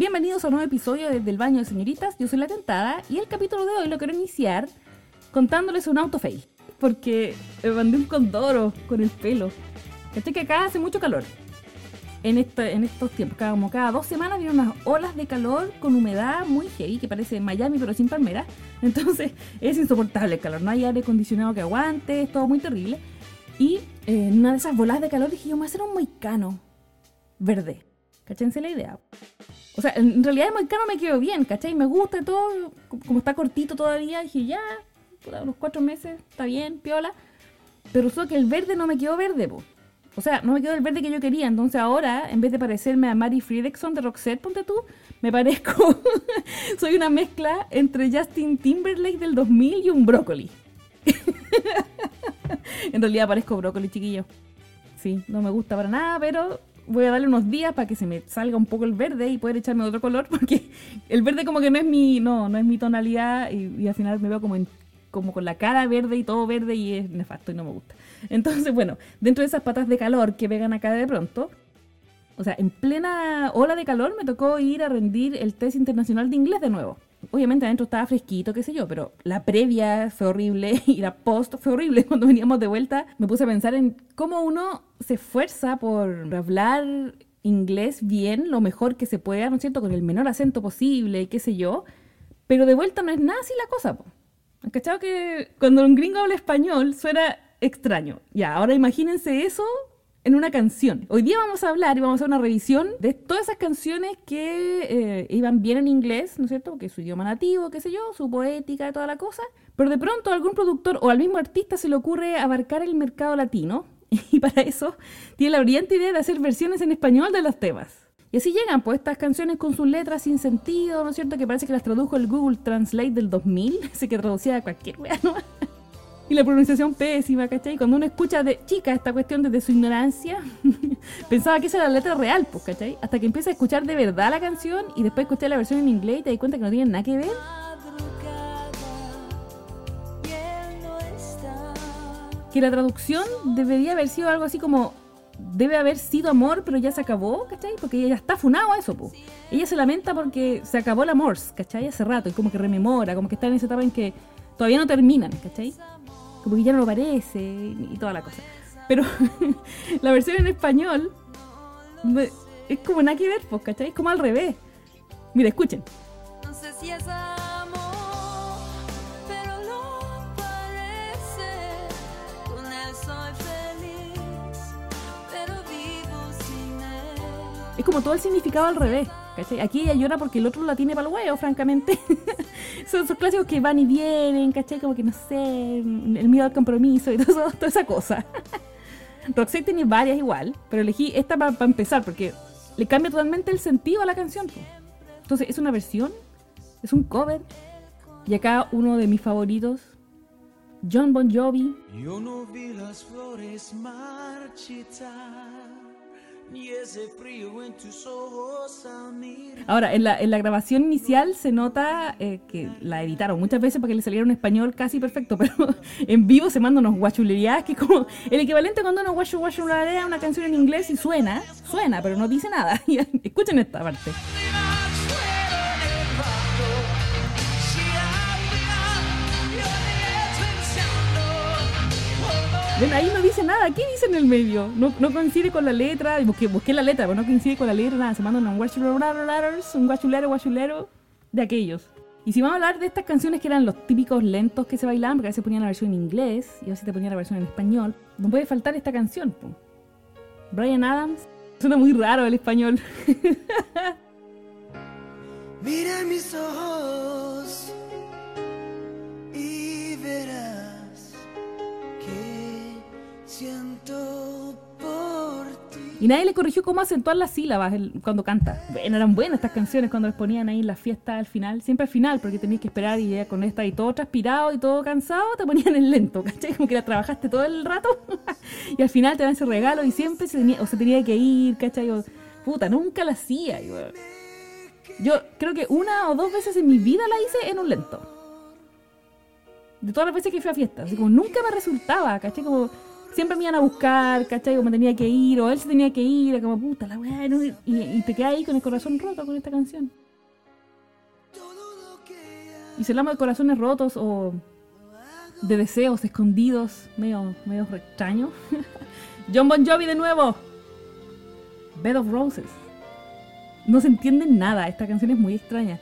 Bienvenidos a un nuevo episodio desde el baño de señoritas. Yo soy la tentada y el capítulo de hoy lo quiero iniciar contándoles un auto fail. Porque me mandé un condoro con el pelo. Caché que acá hace mucho calor. En, en estos tiempos, cada, como cada dos semanas vienen unas olas de calor con humedad muy heavy, que parece Miami pero sin palmeras. Entonces es insoportable el calor, no hay aire acondicionado que aguante, es todo muy terrible. Y eh, en una de esas bolas de calor dije yo, me voy a hacer un moicano verde. Cachense la idea. O sea, en realidad el moicano me quedó bien, ¿cachai? Me gusta todo, como está cortito todavía, dije ya, unos cuatro meses, está bien, piola. Pero solo que el verde no me quedó verde, po. O sea, no me quedó el verde que yo quería. Entonces ahora, en vez de parecerme a Mary Fredrickson de Roxette, ponte tú, me parezco. soy una mezcla entre Justin Timberlake del 2000 y un brócoli. en realidad parezco brócoli, chiquillo. Sí, no me gusta para nada, pero voy a darle unos días para que se me salga un poco el verde y poder echarme otro color, porque el verde como que no es mi, no, no es mi tonalidad y, al final me veo como, como con la cara verde y todo verde y es nefasto y no me gusta. Entonces, bueno, dentro de esas patas de calor que pegan acá de pronto, o sea, en plena ola de calor me tocó ir a rendir el test internacional de inglés de nuevo. Obviamente adentro estaba fresquito, qué sé yo, pero la previa fue horrible y la post fue horrible. Cuando veníamos de vuelta me puse a pensar en cómo uno se esfuerza por hablar inglés bien, lo mejor que se pueda, ¿no es cierto? Con el menor acento posible, qué sé yo. Pero de vuelta no es nada así la cosa, po. ¿Cachado que cuando un gringo habla español suena extraño? Ya, ahora imagínense eso en una canción. Hoy día vamos a hablar y vamos a hacer una revisión de todas esas canciones que eh, iban bien en inglés, ¿no es cierto? Que su idioma nativo, qué sé yo, su poética toda la cosa. Pero de pronto a algún productor o al mismo artista se le ocurre abarcar el mercado latino y para eso tiene la brillante idea de hacer versiones en español de los temas. Y así llegan pues estas canciones con sus letras sin sentido, ¿no es cierto? Que parece que las tradujo el Google Translate del 2000, ese que traducía a cualquier wea, ¿no? Y la pronunciación pésima, ¿cachai? Cuando uno escucha de chica esta cuestión desde su ignorancia, pensaba que esa era la letra real, pues, ¿cachai? Hasta que empieza a escuchar de verdad la canción y después escuchar la versión en inglés y te das cuenta que no tiene nada que ver. Que la traducción debería haber sido algo así como debe haber sido amor, pero ya se acabó, ¿cachai? Porque ella ya está funado a eso, pues. Ella se lamenta porque se acabó el amor, ¿cachai? Hace rato, y como que rememora, como que está en esa etapa en que todavía no terminan, ¿cachai? Como que ya no lo parece y toda la cosa. Pero la versión en español es como nada que ver, pues, ¿cachai? Es como al revés. Mira, escuchen. No sé si es amor, pero no parece. Con él soy feliz, pero vivo sin él. Es como todo el significado al revés. Aquí ella llora porque el otro la tiene para el huevo, francamente. Son esos clásicos que van y vienen, ¿cachai? Como que no sé, el miedo al compromiso y todo, toda esa cosa. Roxette tiene varias igual, pero elegí esta para empezar porque le cambia totalmente el sentido a la canción. Entonces, es una versión, es un cover. Y acá uno de mis favoritos, John Bon Jovi. Yo no vi las flores marchitar Ahora, en la, en la grabación inicial se nota eh, que la editaron muchas veces para que le saliera un español casi perfecto, pero en vivo se manda unos guachulerías que como el equivalente cuando uno guachu guachulería una canción en inglés y suena, suena, pero no dice nada. Escuchen esta parte. Ahí no dice nada. ¿Qué dice en el medio? No, coincide con la letra. Busqué, busqué la letra, pero no coincide con la letra. Nada, se mandan un guachulero, un guachulero, guachulero de aquellos. Y si vamos a hablar de estas canciones que eran los típicos lentos que se bailaban, porque a veces ponían la versión en inglés y a veces te ponían la versión en español, no puede faltar esta canción. Brian Adams. Suena muy raro el español. Mira mis ojos y verás y nadie le corrigió cómo acentuar las sílabas cuando canta. Bueno, eran buenas estas canciones cuando les ponían ahí la fiesta al final. Siempre al final, porque tenías que esperar y ya con esta y todo transpirado y todo cansado, te ponían en lento, ¿cachai? Como que la trabajaste todo el rato y al final te dan ese regalo y siempre se tenía, o se tenía que ir, ¿cachai? puta, nunca la hacía. Yo creo que una o dos veces en mi vida la hice en un lento. De todas las veces que fui a fiestas. Así como nunca me resultaba, ¿cachai? Como siempre me iban a buscar, ¿cachai? O me tenía que ir, o él se tenía que ir, como puta la weá, y, y te quedas ahí con el corazón roto con esta canción. Y si hablamos de corazones rotos o de deseos escondidos, medio, medio extraño. John Bon Jovi de nuevo. Bed of Roses. No se entiende nada, esta canción es muy extraña.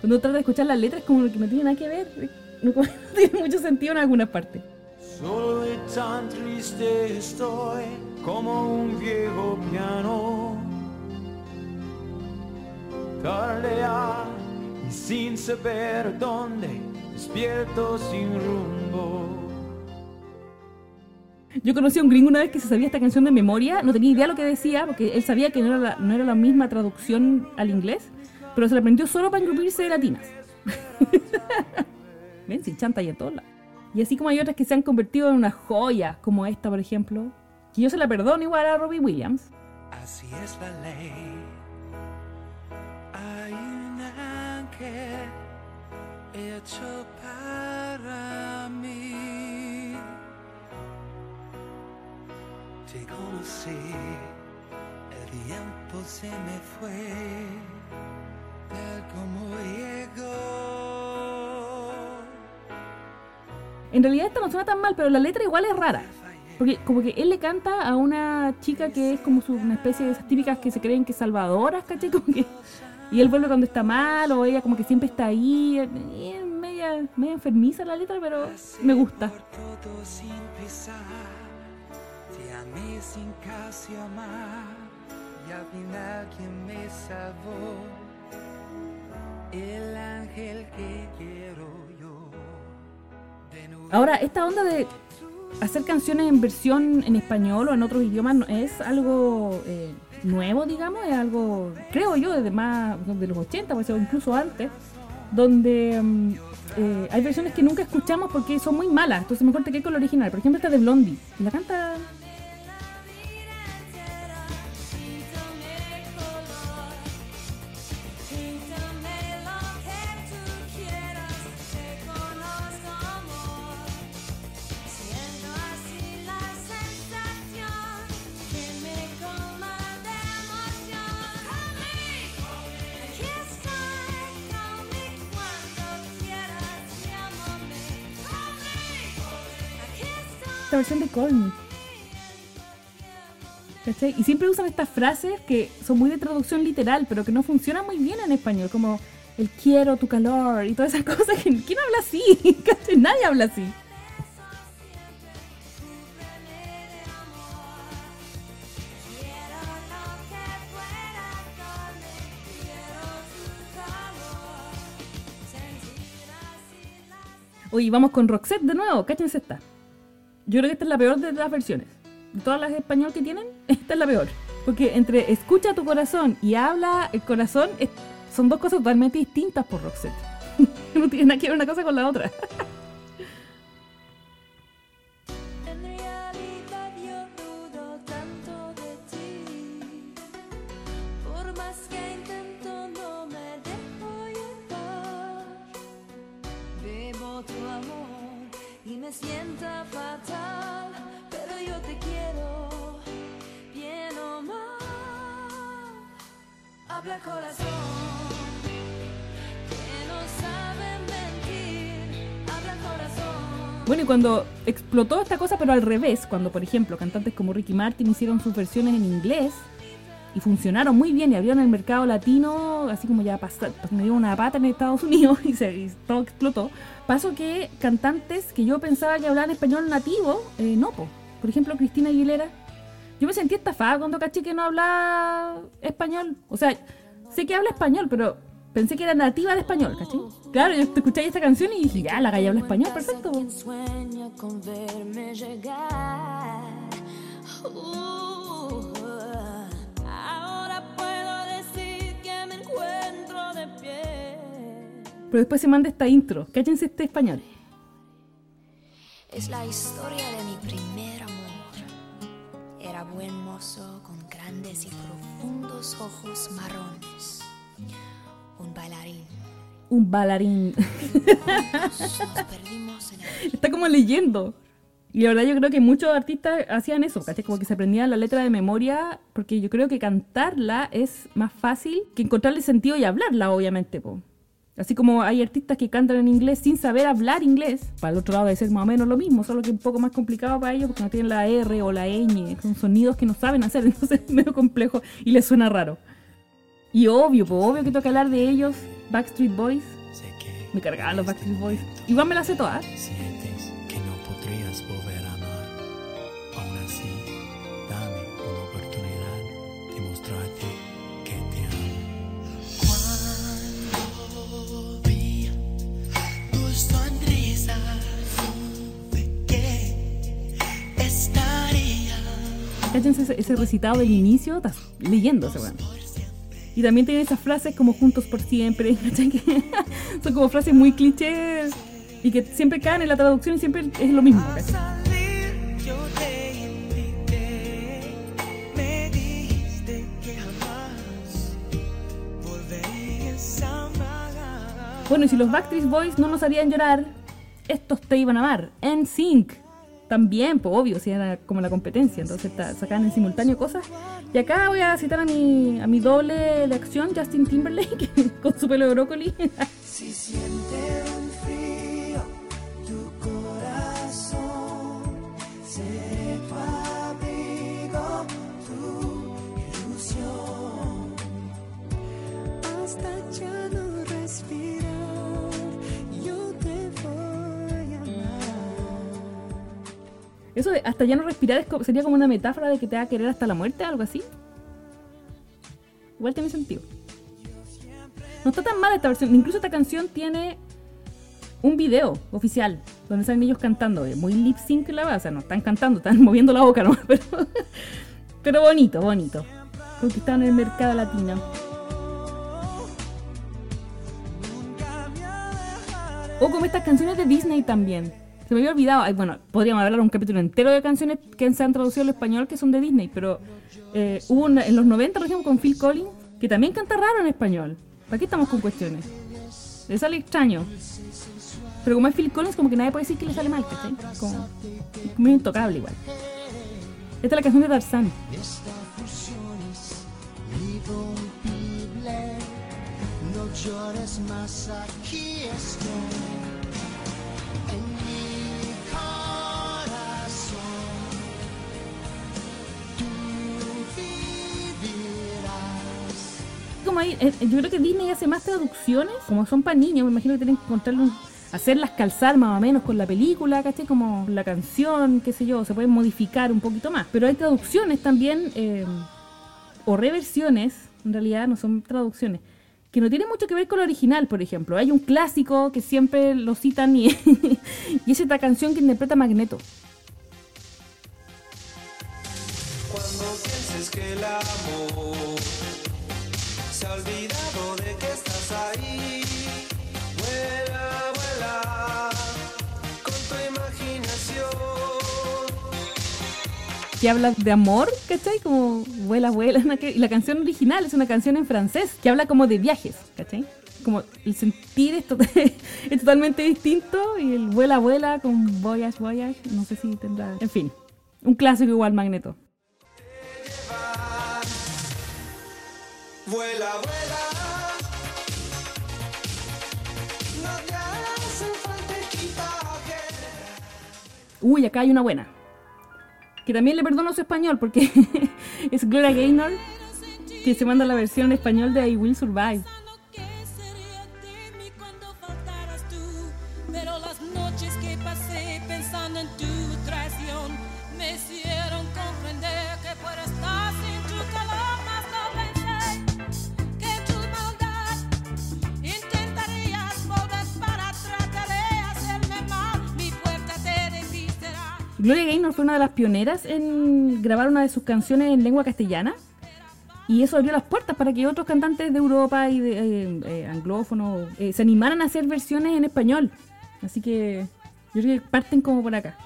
Cuando tratas de escuchar las letras como que no tiene nada que ver, no tiene mucho sentido en algunas partes. Solo y tan triste estoy como un viejo piano. Tarde ya y sin saber dónde, despierto sin rumbo. Yo conocí a un gringo una vez que se sabía esta canción de memoria, no tenía idea lo que decía, porque él sabía que no era la, no era la misma traducción al inglés, pero se la aprendió solo para engrupirse de latinas. Ven, sin chanta y en todos. Y así como hay otras que se han convertido en una joya, como esta, por ejemplo, que yo se la perdono igual a Robbie Williams. Así es la ley. Hay un ángel hecho para mí. Te conocí, el tiempo se me fue, tal como llegó. En realidad esta no suena tan mal, pero la letra igual es rara. Porque como que él le canta a una chica que es como una especie de esas típicas que se creen que salvadoras, ¿cachai? Y él vuelve cuando está mal, o ella como que siempre está ahí. y es media, media enfermiza la letra, pero me gusta. Y al quien me salvó, Ahora, esta onda de hacer canciones en versión en español o en otros idiomas es algo eh, nuevo, digamos, es algo, creo yo, desde más de los 80, pues, o incluso antes, donde mm, eh, hay versiones que nunca escuchamos porque son muy malas, entonces mejor te quedas con la original. Por ejemplo, esta de Blondie, la canta... versión de Call. Y siempre usan estas frases que son muy de traducción literal, pero que no funcionan muy bien en español, como el quiero, tu calor y todas esas cosas. ¿Quién habla así? Nadie habla así. Oye, vamos con Roxette de nuevo, cáchense esta. Yo creo que esta es la peor de las versiones. De todas las español que tienen, esta es la peor. Porque entre escucha tu corazón y habla el corazón, es- son dos cosas totalmente distintas por Roxette. no tiene nada que ver una cosa con la otra. Bueno, y cuando explotó esta cosa, pero al revés, cuando por ejemplo cantantes como Ricky Martin hicieron sus versiones en inglés y funcionaron muy bien y abrieron el mercado latino, así como ya pasó, me dio una pata en Estados Unidos y, se, todo explotó, pasó que cantantes que yo pensaba que hablaban español nativo, eh, no, po. por ejemplo Cristina Aguilera, yo me sentí estafada cuando caché que no hablaba español, o sea, sé que habla español, pero pensé que era nativa de español, ¿cachai? Claro, yo te escuché esta canción y dije, ya, la galla habla español, perfecto. con verme llegar. Uh, ahora puedo decir que me encuentro de pie. Pero después se manda esta intro. Cállense este español. Es la historia de mi primer amor. Era buen mozo con grandes y profundos ojos marrones. Un bailarín. Un bailarín. Nos perdimos en el Está como leyendo. Y la verdad yo creo que muchos artistas hacían eso, ¿cachai? Como que se aprendían la letra de memoria, porque yo creo que cantarla es más fácil que encontrarle sentido y hablarla, obviamente, po. Así como hay artistas que cantan en inglés sin saber hablar inglés, para el otro lado debe ser más o menos lo mismo, solo que un poco más complicado para ellos porque no tienen la R o la ñ, son sonidos que no saben hacer, entonces es medio complejo y les suena raro. Y obvio, pues obvio que toca hablar de ellos, Backstreet Boys, Sé que me cargaban los Backstreet Boys. Igual me las sé todas. sientes que no podrías volver a amar. Aún así, dame una oportunidad de mostrarte que te amo. Cuando vi tu sonrisa, supe que estaría Cáchense ese, ese recitado del inicio, estás leyendo ese weón. Y también tiene esas frases como juntos por siempre, son como frases muy clichés y que siempre caen en la traducción y siempre es lo mismo. Bueno, y si los Backstreet Boys no nos harían llorar, estos te iban a amar. En Sync también, pues obvio, si era como la competencia, entonces sacaban en simultáneo cosas. Y acá voy a citar a mi, a mi doble de acción, Justin Timberlake, con su pelo de brócoli. Eso de hasta ya no respirar sería como una metáfora de que te va a querer hasta la muerte, algo así. Igual tiene sentido. No está tan mala esta versión. Incluso esta canción tiene un video oficial donde salen ellos cantando. Muy lip sync la verdad. O sea, no están cantando, están moviendo la boca nomás. Pero, pero bonito, bonito. Conquistaron el mercado latino. O como estas canciones de Disney también. Se me había olvidado. Bueno, podríamos hablar un capítulo entero de canciones que se han traducido al español que son de Disney, pero eh, hubo en los 90, por ejemplo, con Phil Collins, que también canta raro en español. ¿Para qué estamos con cuestiones? Le sale extraño. Pero como es Phil Collins, como que nadie puede decir que le sale mal, ¿cachai? Como muy intocable igual. Esta es la canción de Tarzán. No llores más, aquí estoy. Eh, yo creo que Disney hace más traducciones, como son para niños, me imagino que tienen que encontrarle un- hacerlas calzar más o menos con la película, ¿cachai? Como la canción, qué sé yo, se pueden modificar un poquito más. Pero hay traducciones también, eh, o reversiones, en realidad no son traducciones, que no tienen mucho que ver con lo original, por ejemplo. Hay un clásico que siempre lo citan y, y es esta canción que interpreta Magneto. Cuando pienses que el amor se ha olvidado de que estás ahí, vuela, vuela con tu imaginación. que habla de amor, ¿cachai? Como vuela, vuela. Y la canción original es una canción en francés que habla como de viajes, ¿cachai? Como el sentir es, to- es totalmente distinto y el vuela, vuela con voyage, voyage, no sé si tendrá... En fin, un clásico igual Magneto. Vuela, vuela. No te hace falta equipaje. Uy, acá hay una buena. Que también le perdono su español porque es Gloria Gaynor que se manda la versión en español de I Will Survive. Gloria Gaynor fue una de las pioneras en grabar una de sus canciones en lengua castellana. Y eso abrió las puertas para que otros cantantes de Europa y de eh, eh, anglófonos eh, se animaran a hacer versiones en español. Así que yo creo que parten como por acá.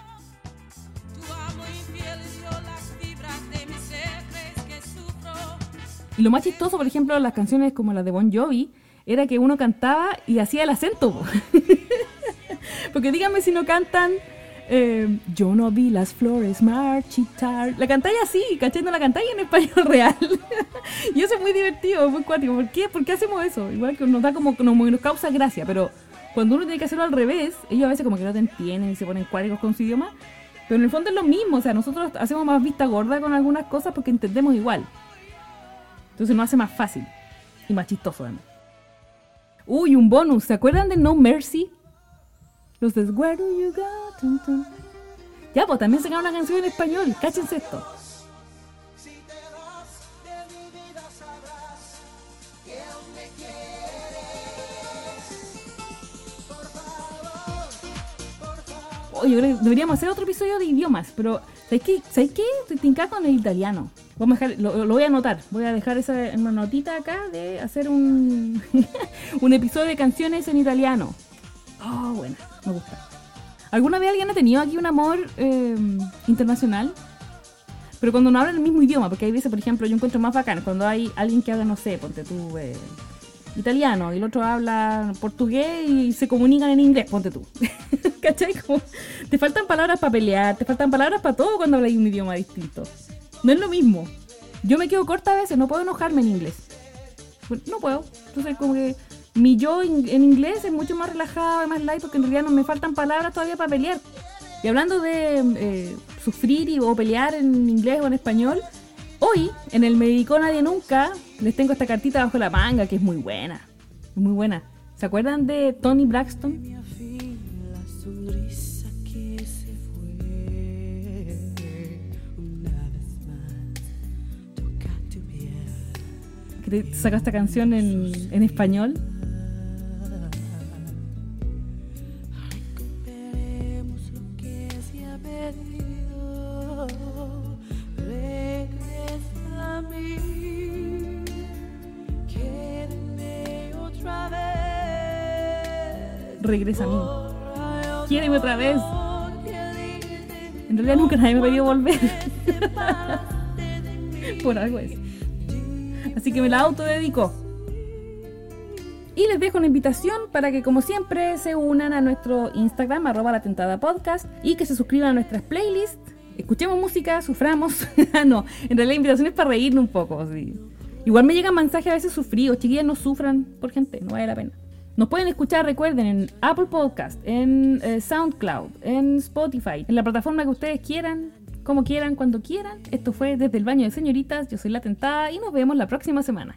Y lo más chistoso, por ejemplo, las canciones como las de Bon Jovi, era que uno cantaba y hacía el acento. po. Porque díganme si no cantan Eh, yo no vi las flores marchitar. La cantáis así, ¿cachai? No la cantáis en español real. y eso es muy divertido, muy cuático. ¿Por qué? ¿Por qué hacemos eso? Igual que nos da como, que nos causa gracia, pero cuando uno tiene que hacerlo al revés, ellos a veces como que no te entienden y se ponen cuáticos con su idioma. Pero en el fondo es lo mismo, o sea, nosotros hacemos más vista gorda con algunas cosas porque entendemos igual. Entonces nos hace más fácil y más chistoso además. Uy, un bonus, ¿se acuerdan de No Mercy? De Where do you go? Ya, pues también sacaron una canción en español, cáchense esto. Oye, que deberíamos hacer otro episodio de idiomas, pero ¿sabéis qué? ¿Sabéis qué? Estoy tincada con el italiano. Vamos a dejar, lo, lo voy a anotar. Voy a dejar esa una notita acá de hacer un, un episodio de canciones en italiano. Oh, bueno, me gusta. ¿Alguna vez alguien ha tenido aquí un amor eh, internacional? Pero cuando no hablan el mismo idioma, porque hay veces, por ejemplo, yo encuentro más bacán cuando hay alguien que habla, no sé, ponte tú, eh, italiano, y el otro habla portugués y se comunican en inglés, ponte tú. ¿Cachai? Como, te faltan palabras para pelear, te faltan palabras para todo cuando hablas un idioma distinto. No es lo mismo. Yo me quedo corta a veces, no puedo enojarme en inglés. Pues, No puedo. Entonces, como que mi yo en, inglés es mucho más relajado y más light porque en realidad no me faltan palabras todavía para pelear. Y hablando de eh, sufrir y, o pelear en inglés o en español, hoy en el Me Dedicó Nadie Nunca les tengo esta cartita bajo la manga que es muy buena. Muy buena. ¿Se acuerdan de Tony Braxton? Saca esta canción en, en español. Regresa a mí. Quiéreme otra vez. En realidad nunca nadie me ha pedido volver. Por algo es. Así que me la autodedico. Y les dejo una invitación para que, como siempre, se unan a nuestro Instagram, arroba la tentada podcast, y que se suscriban a nuestras playlists. Escuchemos música, suframos. Ah, no, en realidad la invitación es para reírnos un poco. Igual me llegan mensajes a veces sufridos. Chiquillas, no sufran por gente, no vale la pena. Nos pueden escuchar, recuerden, en Apple Podcast, en eh, SoundCloud, en Spotify, en la plataforma que ustedes quieran, como quieran, cuando quieran. Esto fue desde el baño de señoritas. Yo soy la tentada y nos vemos la próxima semana.